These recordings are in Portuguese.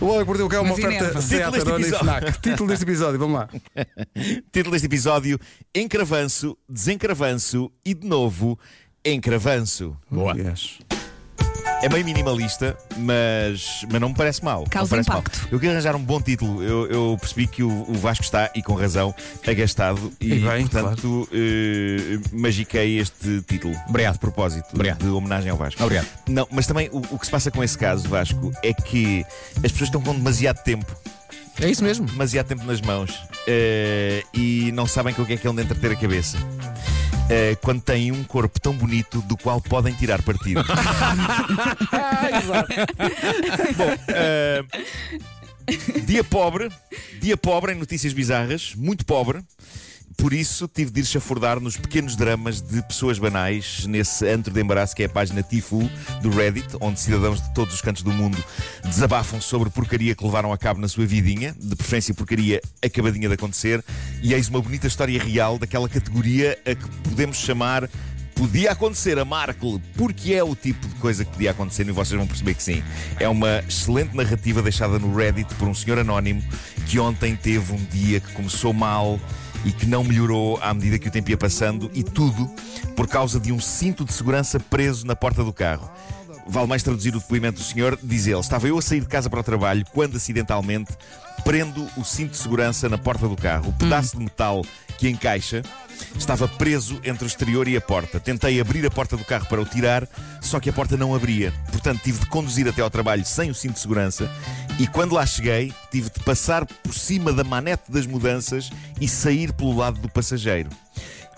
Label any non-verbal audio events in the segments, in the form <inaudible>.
O Homem que Mordeu o Cão é uma Mas oferta. Seat Título deste Arona e episódio. FNAC. Título deste episódio, vamos lá. <laughs> Título deste episódio: Encravanço, Desencravanço e de novo Encravanço. Boa. Yes. É meio minimalista, mas, mas não me parece mal. Causa parece mal. impacto. Eu queria arranjar um bom título. Eu, eu percebi que o, o Vasco está, e com razão, agastado. E, E bem, portanto, eh, magiquei este título. Obrigado. De propósito. Obrigado. De homenagem ao Vasco. Obrigado. Não, mas também o, o que se passa com esse caso, Vasco, é que as pessoas estão com demasiado tempo. É isso mesmo. demasiado tempo nas mãos eh, e não sabem com o que é que é onde entreter a cabeça. Eh, quando têm um corpo tão bonito do qual podem tirar partido. <laughs> Bom, eh, dia pobre, dia pobre em notícias bizarras, muito pobre. Por isso tive de ir chafurdar nos pequenos dramas de pessoas banais nesse antro de embaraço que é a página Tifu do Reddit, onde cidadãos de todos os cantos do mundo desabafam sobre porcaria que levaram a cabo na sua vidinha, de preferência porcaria acabadinha de acontecer, e eis uma bonita história real daquela categoria a que podemos chamar Podia acontecer a Markle, porque é o tipo de coisa que podia acontecer e vocês vão perceber que sim. É uma excelente narrativa deixada no Reddit por um senhor anónimo que ontem teve um dia que começou mal e que não melhorou à medida que o tempo ia passando e tudo por causa de um cinto de segurança preso na porta do carro. Vale mais traduzir o depoimento do senhor, diz ele: Estava eu a sair de casa para o trabalho quando acidentalmente prendo o cinto de segurança na porta do carro. O pedaço de metal que encaixa estava preso entre o exterior e a porta. Tentei abrir a porta do carro para o tirar, só que a porta não abria. Portanto, tive de conduzir até ao trabalho sem o cinto de segurança e quando lá cheguei, tive de passar por cima da manete das mudanças e sair pelo lado do passageiro.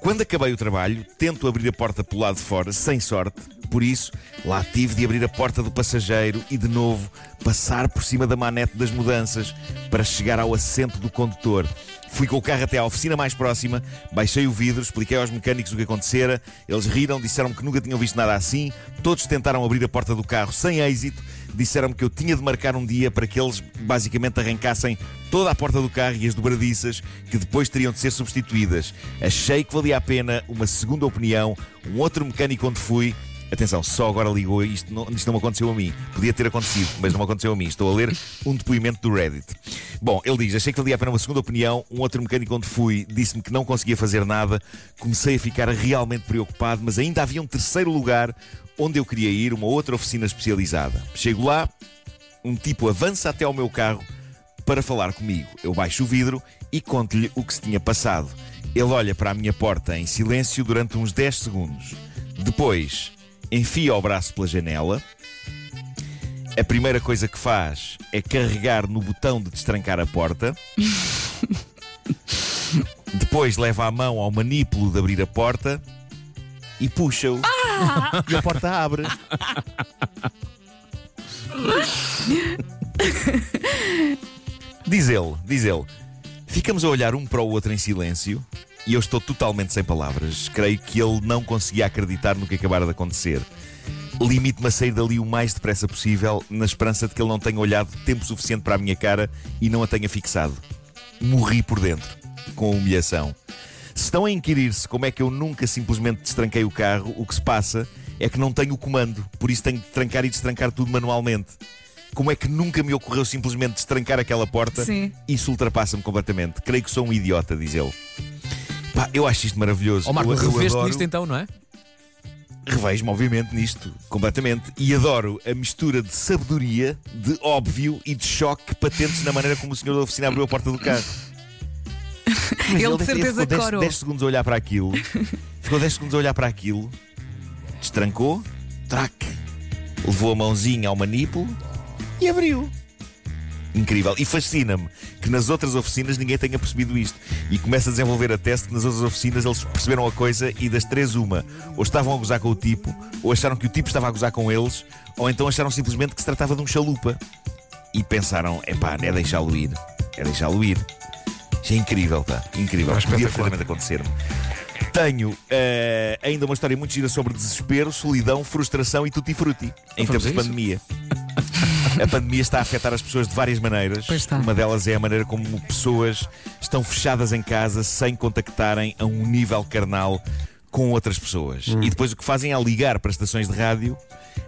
Quando acabei o trabalho, tento abrir a porta pelo lado de fora, sem sorte. Por isso, lá tive de abrir a porta do passageiro e, de novo, passar por cima da manete das mudanças para chegar ao assento do condutor. Fui com o carro até à oficina mais próxima, baixei o vidro, expliquei aos mecânicos o que acontecera. Eles riram, disseram que nunca tinham visto nada assim. Todos tentaram abrir a porta do carro sem êxito. Disseram-me que eu tinha de marcar um dia para que eles basicamente arrancassem toda a porta do carro e as dobradiças que depois teriam de ser substituídas. Achei que valia a pena uma segunda opinião. Um outro mecânico onde fui Atenção, só agora ligou, isto não, isto não aconteceu a mim. Podia ter acontecido, mas não aconteceu a mim. Estou a ler um depoimento do Reddit. Bom, ele diz: Achei que valia a pena uma segunda opinião. Um outro mecânico onde fui disse-me que não conseguia fazer nada. Comecei a ficar realmente preocupado, mas ainda havia um terceiro lugar onde eu queria ir, uma outra oficina especializada. Chego lá, um tipo avança até ao meu carro para falar comigo. Eu baixo o vidro e conto-lhe o que se tinha passado. Ele olha para a minha porta em silêncio durante uns 10 segundos. Depois, enfia o braço pela janela. A primeira coisa que faz é carregar no botão de destrancar a porta. <laughs> Depois leva a mão ao manípulo de abrir a porta e puxa-o. E a porta abre. <laughs> Diz ele, diz ele. Ficamos a olhar um para o outro em silêncio e eu estou totalmente sem palavras. Creio que ele não conseguia acreditar no que acabara de acontecer. Limite-me a sair dali o mais depressa possível, na esperança de que ele não tenha olhado tempo suficiente para a minha cara e não a tenha fixado. Morri por dentro, com humilhação. Se estão a inquirir-se como é que eu nunca simplesmente destranquei o carro, o que se passa é que não tenho o comando, por isso tenho de trancar e destrancar tudo manualmente. Como é que nunca me ocorreu simplesmente destrancar aquela porta? Sim. Isso ultrapassa-me completamente. Creio que sou um idiota, diz ele. Pá, eu acho isto maravilhoso. Ó Marco, eu, eu reveste adoro- nisto então, não é? Revejo-me, obviamente, nisto, completamente. E adoro a mistura de sabedoria, de óbvio e de choque patentes na maneira como o senhor da oficina abriu a porta do carro. <laughs> Mas Ele de certeza ficou 10, corou. 10 segundos a olhar para aquilo. <laughs> Ficou 10 segundos a olhar para aquilo. Destrancou. Trac. Levou a mãozinha ao manípulo e abriu. Incrível. E fascina-me que nas outras oficinas ninguém tenha percebido isto. E começa a desenvolver a teste que nas outras oficinas eles perceberam a coisa e das três, uma. Ou estavam a gozar com o tipo, ou acharam que o tipo estava a gozar com eles, ou então acharam simplesmente que se tratava de um chalupa. E pensaram, epá, é deixá-lo ir. É deixá-lo ir. Isto é incrível, tá? Incrível. Pá, Podia espetacular. perfeitamente acontecer-me. Tenho eh, ainda uma história muito gira sobre desespero, solidão, frustração e tutti-frutti em Vamos tempos de isso? A pandemia está a afetar as pessoas de várias maneiras. Pois está. Uma delas é a maneira como pessoas estão fechadas em casa sem contactarem a um nível carnal com outras pessoas. E depois o que fazem é ligar para estações de rádio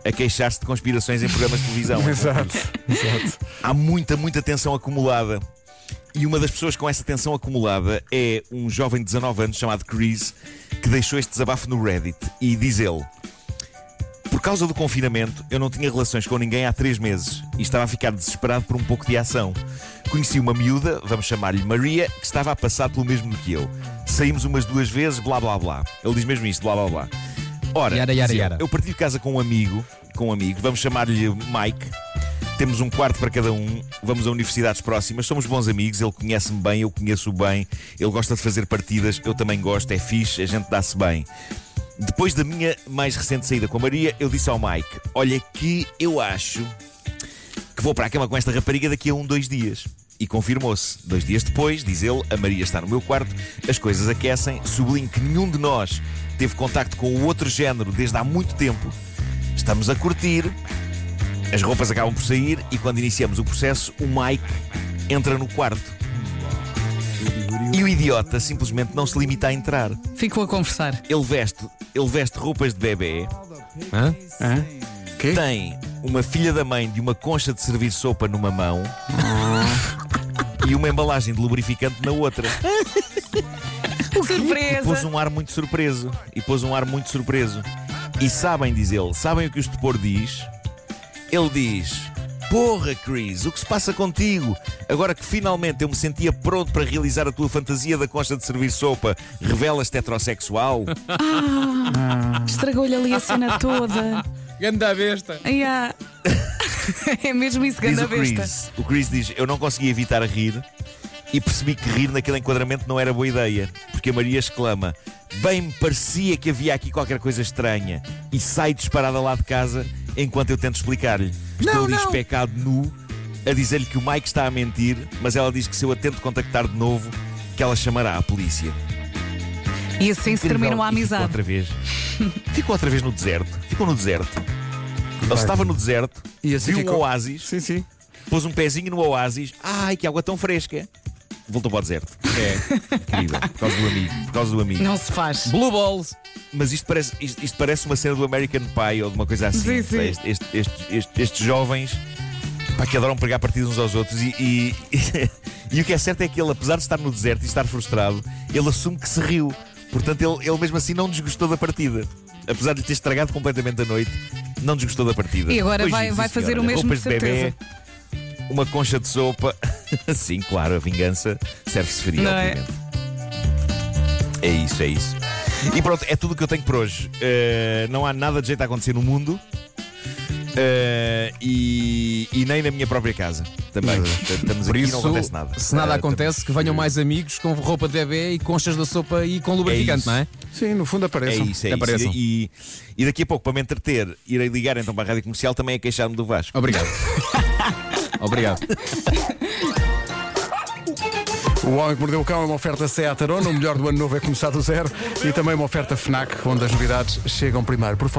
a queixar-se de conspirações em programas de televisão. <laughs> Exato, exato. Há muita, muita tensão acumulada. E uma das pessoas com essa tensão acumulada é um jovem de 19 anos chamado Chris, que deixou este desabafo no Reddit. E diz ele: causa do confinamento, eu não tinha relações com ninguém há três meses e estava a ficar desesperado por um pouco de ação. Conheci uma miúda, vamos chamar-lhe Maria, que estava a passar pelo mesmo do que eu. Saímos umas duas vezes, blá blá blá. Ele diz mesmo isto, blá blá blá. Ora, Yara, yara, yara. eu partilho casa com um amigo, com um amigo, vamos chamar-lhe Mike. Temos um quarto para cada um, vamos a universidades próximas, somos bons amigos, ele conhece-me bem, eu conheço-o bem, ele gosta de fazer partidas, eu também gosto, é fixe, a gente dá-se bem. Depois da minha mais recente saída com a Maria, eu disse ao Mike: Olha, que eu acho que vou para a cama com esta rapariga daqui a um, dois dias. E confirmou-se. Dois dias depois, diz ele, a Maria está no meu quarto, as coisas aquecem, sublinho que nenhum de nós teve contacto com o outro género desde há muito tempo. Estamos a curtir, as roupas acabam por sair e quando iniciamos o processo, o Mike entra no quarto. O idiota simplesmente não se limita a entrar. Ficou a conversar. Ele veste, ele veste roupas de bebê, Hã? Hã? Quê? tem uma filha da mãe de uma concha de servir sopa numa mão e uma embalagem de lubrificante na outra. <laughs> E pôs Surpresa! um ar muito surpreso. E pôs um ar muito surpreso. E sabem, diz ele, sabem o que o estupor diz? Ele diz: Porra, Chris, o que se passa contigo? Agora que finalmente eu me sentia pronto para realizar a tua fantasia da concha de servir sopa, revelas-te heterossexual? <laughs> Estragou-lhe ali a cena toda. Ganda besta. Ai, ah. É mesmo isso, Diz ganda o besta. Chris. O Chris diz: Eu não consegui evitar a rir e percebi que rir naquele enquadramento não era boa ideia. Porque a Maria exclama: Bem me parecia que havia aqui qualquer coisa estranha. E sai disparada lá de casa enquanto eu tento explicar-lhe. Estou ali especado nu a dizer-lhe que o Mike está a mentir, mas ela diz que se eu a tento contactar de novo, que ela chamará a polícia. E assim se terminou a E Ficou amizade. outra vez. <laughs> ficou outra vez no deserto. Ficou no deserto. Ele estava no deserto, E assim viu ficou. um oásis, Sim, sim. pôs um pezinho no oásis. Ai, que água tão fresca. Voltou para o deserto. É, incrível. Por causa do amigo. Por causa do amigo. Não se faz. Blue Balls. Mas isto parece, isto, isto parece uma cena do American Pie ou de uma coisa assim. Sim, sim. Este- este- este- este- estes jovens pá, que adoram pregar partidos uns aos outros. E, e, <laughs> e o que é certo é que ele, apesar de estar no deserto e estar frustrado, ele assume que se riu. Portanto, ele, ele mesmo assim não desgostou da partida. Apesar de lhe ter estragado completamente a noite, não desgostou da partida. E agora Pois vai- vai fazer senhora. o mesmo, Roupas de certeza. bebê, uma concha de sopa. <laughs> sim, claro, a vingança serve-se fria, Não é? obviamente. É isso, é isso. E pronto, é tudo o que eu tenho por hoje. Uh, não há nada de jeito a acontecer no mundo. Uh, e, e nem na minha própria casa também. Estamos Por aqui e isso, não acontece nada. se nada Uh, acontece, que venham mais amigos com roupa de bebê e conchas da sopa e com lubrificante, isso. não é? Sim, no fundo É apareçam. isso, é isso. E, e daqui a pouco, para me entreter, irei ligar então para a rádio comercial também a queixar-me do Vasco. Obrigado. <laughs> Obrigado. <laughs> O Homem que Mordeu o Cão é uma oferta Seat Arona. O melhor do ano novo é começar do zero. E também uma oferta FNAC, onde as novidades chegam primeiro. Por